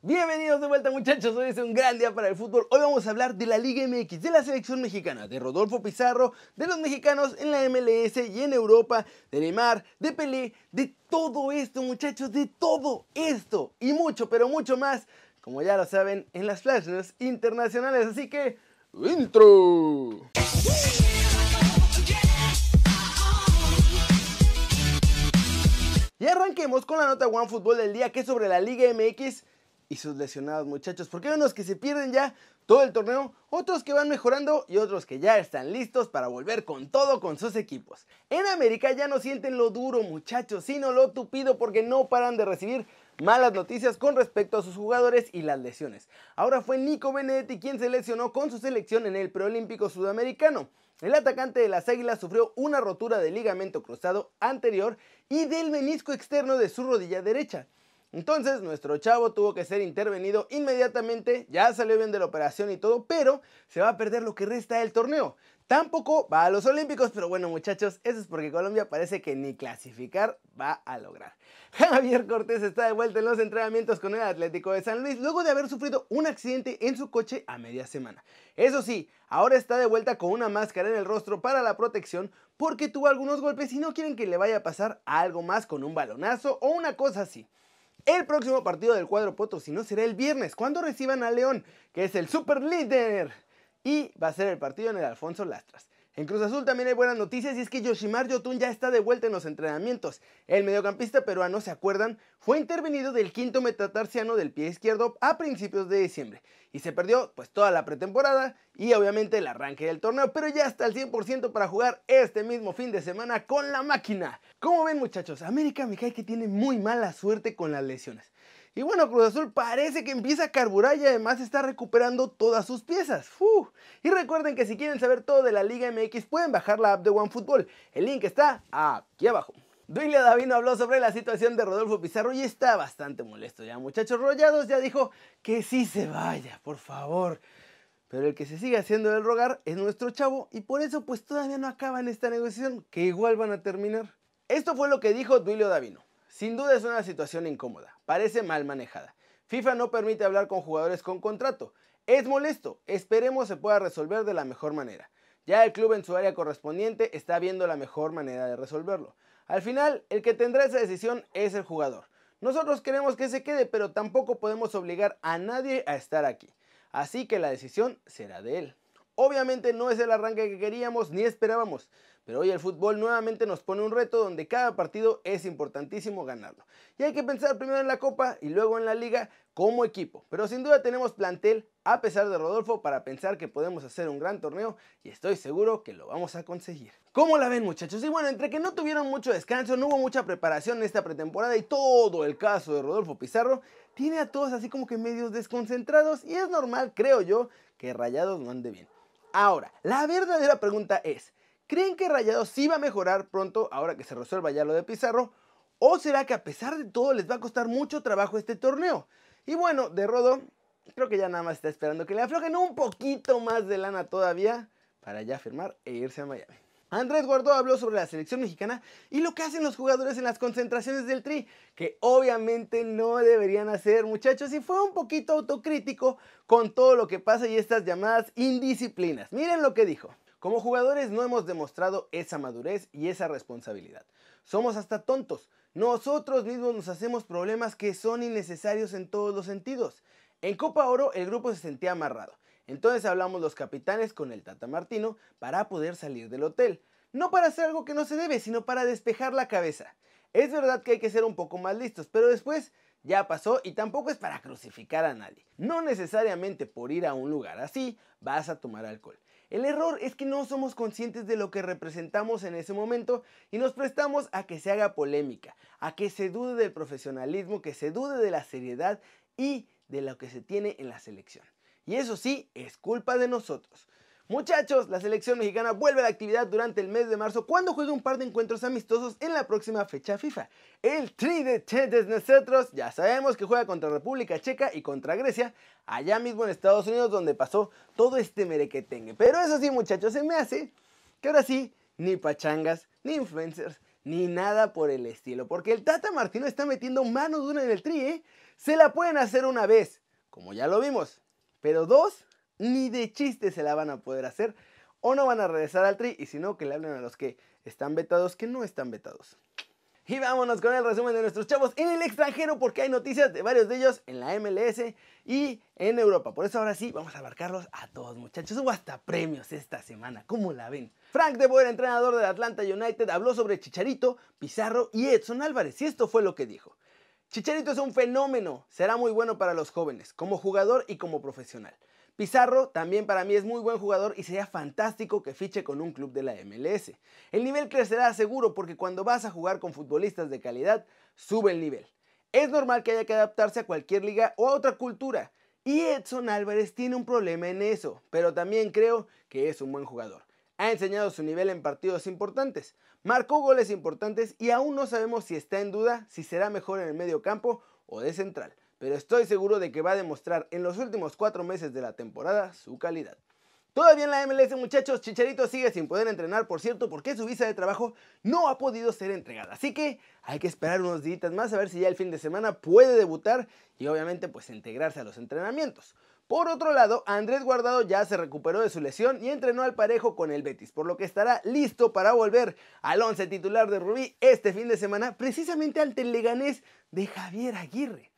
Bienvenidos de vuelta muchachos, hoy es un gran día para el fútbol. Hoy vamos a hablar de la Liga MX, de la selección mexicana, de Rodolfo Pizarro, de los mexicanos en la MLS y en Europa, de Neymar, de Pelé, de todo esto muchachos, de todo esto y mucho, pero mucho más, como ya lo saben, en las Flash internacionales. Así que, intro. Y arranquemos con la nota One Fútbol del día que es sobre la Liga MX y sus lesionados muchachos, porque hay unos que se pierden ya todo el torneo, otros que van mejorando y otros que ya están listos para volver con todo con sus equipos. En América ya no sienten lo duro muchachos, sino lo tupido porque no paran de recibir malas noticias con respecto a sus jugadores y las lesiones. Ahora fue Nico Benedetti quien se lesionó con su selección en el preolímpico sudamericano. El atacante de las Águilas sufrió una rotura del ligamento cruzado anterior y del menisco externo de su rodilla derecha. Entonces nuestro chavo tuvo que ser intervenido inmediatamente, ya salió bien de la operación y todo, pero se va a perder lo que resta del torneo. Tampoco va a los Olímpicos, pero bueno muchachos, eso es porque Colombia parece que ni clasificar va a lograr. Javier Cortés está de vuelta en los entrenamientos con el Atlético de San Luis luego de haber sufrido un accidente en su coche a media semana. Eso sí, ahora está de vuelta con una máscara en el rostro para la protección porque tuvo algunos golpes y no quieren que le vaya a pasar algo más con un balonazo o una cosa así. El próximo partido del cuadro potosino será el viernes, cuando reciban a León, que es el super líder. Y va a ser el partido en el Alfonso Lastras. En Cruz Azul también hay buenas noticias y es que Yoshimar Yotun ya está de vuelta en los entrenamientos. El mediocampista peruano, ¿se acuerdan? Fue intervenido del quinto metatarsiano del pie izquierdo a principios de diciembre y se perdió pues toda la pretemporada y obviamente el arranque del torneo, pero ya está al 100% para jugar este mismo fin de semana con la máquina. Como ven muchachos, América me que tiene muy mala suerte con las lesiones. Y bueno, Cruz Azul parece que empieza a carburar y además está recuperando todas sus piezas. Y recuerden que si quieren saber todo de la Liga MX pueden bajar la app de OneFootball. El link está aquí abajo. Duilio Davino habló sobre la situación de Rodolfo Pizarro y está bastante molesto ya. Muchachos Rollados ya dijo que sí se vaya, por favor. Pero el que se sigue haciendo el rogar es nuestro chavo y por eso pues todavía no acaban esta negociación, que igual van a terminar. Esto fue lo que dijo Duilio Davino. Sin duda es una situación incómoda, parece mal manejada. FIFA no permite hablar con jugadores con contrato. Es molesto, esperemos se pueda resolver de la mejor manera. Ya el club en su área correspondiente está viendo la mejor manera de resolverlo. Al final, el que tendrá esa decisión es el jugador. Nosotros queremos que se quede, pero tampoco podemos obligar a nadie a estar aquí. Así que la decisión será de él. Obviamente no es el arranque que queríamos ni esperábamos, pero hoy el fútbol nuevamente nos pone un reto donde cada partido es importantísimo ganarlo. Y hay que pensar primero en la Copa y luego en la Liga como equipo. Pero sin duda tenemos plantel, a pesar de Rodolfo, para pensar que podemos hacer un gran torneo y estoy seguro que lo vamos a conseguir. ¿Cómo la ven muchachos? Y bueno, entre que no tuvieron mucho descanso, no hubo mucha preparación en esta pretemporada y todo el caso de Rodolfo Pizarro tiene a todos así como que medios desconcentrados y es normal, creo yo, que Rayados no ande bien. Ahora, la verdadera pregunta es, ¿Creen que Rayados sí va a mejorar pronto ahora que se resuelva ya lo de Pizarro? ¿O será que a pesar de todo les va a costar mucho trabajo este torneo? Y bueno, de Rodo, creo que ya nada más está esperando que le aflojen un poquito más de lana todavía para ya firmar e irse a Miami. Andrés Guardó habló sobre la selección mexicana y lo que hacen los jugadores en las concentraciones del Tri, que obviamente no deberían hacer muchachos y fue un poquito autocrítico con todo lo que pasa y estas llamadas indisciplinas. Miren lo que dijo. Como jugadores no hemos demostrado esa madurez y esa responsabilidad. Somos hasta tontos. Nosotros mismos nos hacemos problemas que son innecesarios en todos los sentidos. En Copa Oro el grupo se sentía amarrado. Entonces hablamos los capitanes con el Tata Martino para poder salir del hotel. No para hacer algo que no se debe, sino para despejar la cabeza. Es verdad que hay que ser un poco más listos, pero después ya pasó y tampoco es para crucificar a nadie. No necesariamente por ir a un lugar así vas a tomar alcohol. El error es que no somos conscientes de lo que representamos en ese momento y nos prestamos a que se haga polémica, a que se dude del profesionalismo, que se dude de la seriedad y de lo que se tiene en la selección. Y eso sí, es culpa de nosotros. Muchachos, la selección mexicana vuelve a la actividad durante el mes de marzo cuando juega un par de encuentros amistosos en la próxima fecha FIFA. El tri de de nosotros ya sabemos que juega contra República Checa y contra Grecia, allá mismo en Estados Unidos donde pasó todo este merequetengue. Pero eso sí muchachos, se me hace que ahora sí, ni pachangas, ni influencers, ni nada por el estilo, porque el Tata Martino está metiendo mano dura en el tri, ¿eh? Se la pueden hacer una vez, como ya lo vimos, pero dos, ni de chiste se la van a poder hacer, o no van a regresar al tri, y si no, que le hablen a los que están vetados, que no están vetados. Y vámonos con el resumen de nuestros chavos en el extranjero porque hay noticias de varios de ellos en la MLS y en Europa. Por eso ahora sí vamos a abarcarlos a todos muchachos. Hubo hasta premios esta semana, ¿cómo la ven? Frank de Boer, entrenador del Atlanta United, habló sobre Chicharito, Pizarro y Edson Álvarez y esto fue lo que dijo. Chicharito es un fenómeno, será muy bueno para los jóvenes, como jugador y como profesional. Pizarro también para mí es muy buen jugador y sería fantástico que fiche con un club de la MLS. El nivel crecerá seguro porque cuando vas a jugar con futbolistas de calidad, sube el nivel. Es normal que haya que adaptarse a cualquier liga o a otra cultura. Y Edson Álvarez tiene un problema en eso, pero también creo que es un buen jugador. Ha enseñado su nivel en partidos importantes, marcó goles importantes y aún no sabemos si está en duda si será mejor en el medio campo o de central pero estoy seguro de que va a demostrar en los últimos cuatro meses de la temporada su calidad. Todavía en la MLS, muchachos, Chicharito sigue sin poder entrenar, por cierto, porque su visa de trabajo no ha podido ser entregada. Así que hay que esperar unos días más a ver si ya el fin de semana puede debutar y obviamente pues integrarse a los entrenamientos. Por otro lado, Andrés Guardado ya se recuperó de su lesión y entrenó al parejo con el Betis, por lo que estará listo para volver al once titular de Rubí este fin de semana, precisamente ante el Leganés de Javier Aguirre.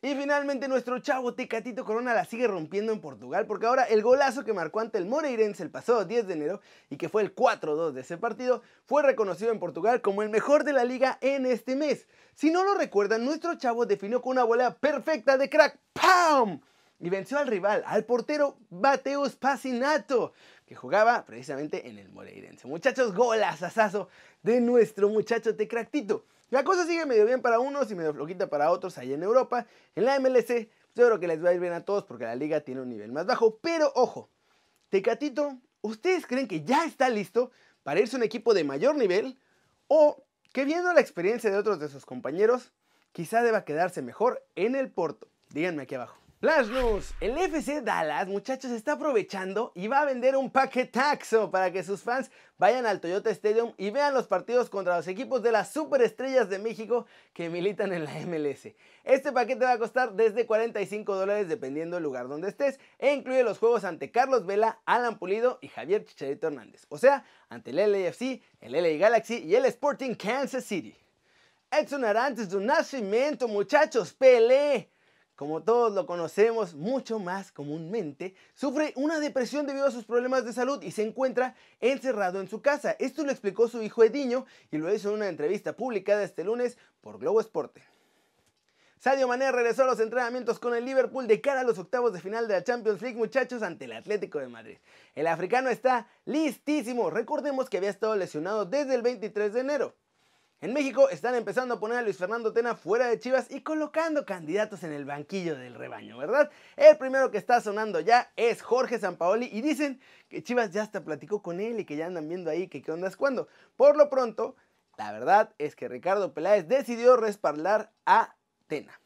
Y finalmente nuestro chavo Tecatito Corona la sigue rompiendo en Portugal porque ahora el golazo que marcó ante el Moreirense el pasado 10 de enero y que fue el 4-2 de ese partido fue reconocido en Portugal como el mejor de la liga en este mes. Si no lo recuerdan, nuestro chavo definió con una bola perfecta de crack ¡Pam! Y venció al rival, al portero Mateus Pacinato, que jugaba precisamente en el Moreirense. Muchachos, golazazazo de nuestro muchacho Tecractito. La cosa sigue medio bien para unos y medio floquita para otros allá en Europa. En la MLC, yo creo que les va a ir bien a todos porque la liga tiene un nivel más bajo. Pero ojo, Tecatito, ¿ustedes creen que ya está listo para irse a un equipo de mayor nivel? ¿O que viendo la experiencia de otros de sus compañeros, quizá deba quedarse mejor en el Porto? Díganme aquí abajo. Flash News, el FC Dallas, muchachos, está aprovechando y va a vender un paquetaxo para que sus fans vayan al Toyota Stadium y vean los partidos contra los equipos de las superestrellas de México que militan en la MLS. Este paquete va a costar desde 45 dólares dependiendo del lugar donde estés e incluye los juegos ante Carlos Vela, Alan Pulido y Javier Chicharito Hernández, o sea, ante el LAFC, el LA Galaxy y el Sporting Kansas City. Edson Arantes de un nacimiento, muchachos, Pelé como todos lo conocemos mucho más comúnmente, sufre una depresión debido a sus problemas de salud y se encuentra encerrado en su casa. Esto lo explicó su hijo Ediño y lo hizo en una entrevista publicada este lunes por Globo Esporte. Sadio Mané regresó a los entrenamientos con el Liverpool de cara a los octavos de final de la Champions League, muchachos, ante el Atlético de Madrid. El africano está listísimo. Recordemos que había estado lesionado desde el 23 de enero. En México están empezando a poner a Luis Fernando Tena fuera de Chivas y colocando candidatos en el banquillo del rebaño, ¿verdad? El primero que está sonando ya es Jorge Sampaoli y dicen que Chivas ya hasta platicó con él y que ya andan viendo ahí que qué onda es cuando. Por lo pronto, la verdad es que Ricardo Peláez decidió respaldar a Tena.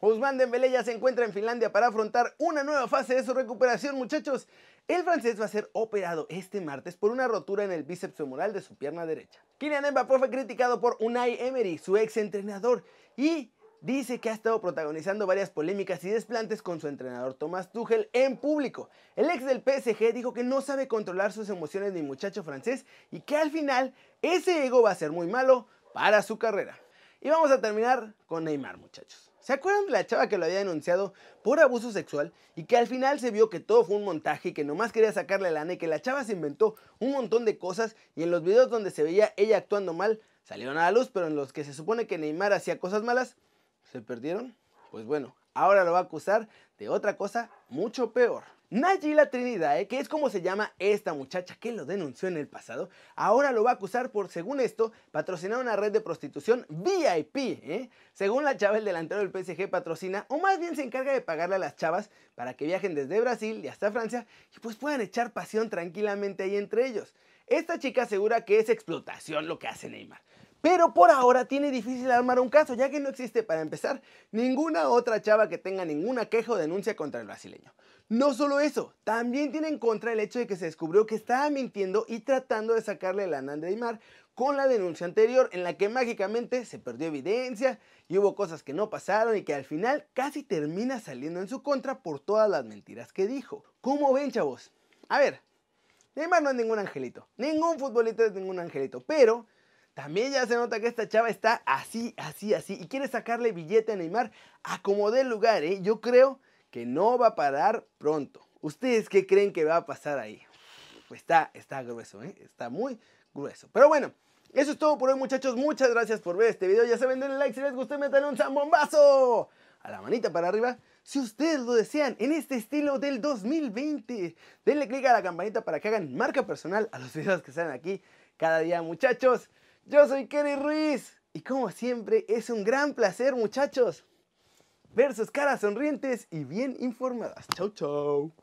Guzmán Dembélé ya se encuentra en Finlandia para afrontar una nueva fase de su recuperación, muchachos. El francés va a ser operado este martes por una rotura en el bíceps femoral de su pierna derecha. Kylian Mbappé fue criticado por Unai Emery, su ex entrenador, y dice que ha estado protagonizando varias polémicas y desplantes con su entrenador Thomas Tuchel en público. El ex del PSG dijo que no sabe controlar sus emociones ni muchacho francés y que al final ese ego va a ser muy malo para su carrera. Y vamos a terminar con Neymar, muchachos. ¿Se acuerdan de la chava que lo había denunciado por abuso sexual y que al final se vio que todo fue un montaje y que nomás quería sacarle lana y que la chava se inventó un montón de cosas y en los videos donde se veía ella actuando mal salieron a la luz, pero en los que se supone que Neymar hacía cosas malas, ¿se perdieron? Pues bueno, ahora lo va a acusar de otra cosa mucho peor. Nayila Trinidad, que es como se llama esta muchacha que lo denunció en el pasado, ahora lo va a acusar por, según esto, patrocinar una red de prostitución VIP. ¿eh? Según la chava, el delantero del PSG patrocina, o más bien se encarga de pagarle a las chavas para que viajen desde Brasil y hasta Francia y pues puedan echar pasión tranquilamente ahí entre ellos. Esta chica asegura que es explotación lo que hace Neymar. Pero por ahora tiene difícil armar un caso, ya que no existe, para empezar, ninguna otra chava que tenga ninguna queja o denuncia contra el brasileño. No solo eso, también tiene en contra el hecho de que se descubrió que estaba mintiendo y tratando de sacarle la nana de Neymar con la denuncia anterior en la que mágicamente se perdió evidencia y hubo cosas que no pasaron y que al final casi termina saliendo en su contra por todas las mentiras que dijo. ¿Cómo ven chavos? A ver, Neymar no es ningún angelito, ningún futbolista es ningún angelito, pero también ya se nota que esta chava está así, así, así y quiere sacarle billete a Neymar a como dé lugar, ¿eh? Yo creo que no va a parar pronto. ¿Ustedes qué creen que va a pasar ahí? Pues está, está grueso, ¿eh? Está muy grueso. Pero bueno, eso es todo por hoy muchachos. Muchas gracias por ver este video. Ya saben, denle like si les gustó y metan un zambombazo a la manita para arriba. Si ustedes lo desean en este estilo del 2020, denle click a la campanita para que hagan marca personal a los videos que salen aquí cada día muchachos. Yo soy Kerry Ruiz y como siempre es un gran placer muchachos ver sus caras sonrientes y bien informadas. Chau, chau.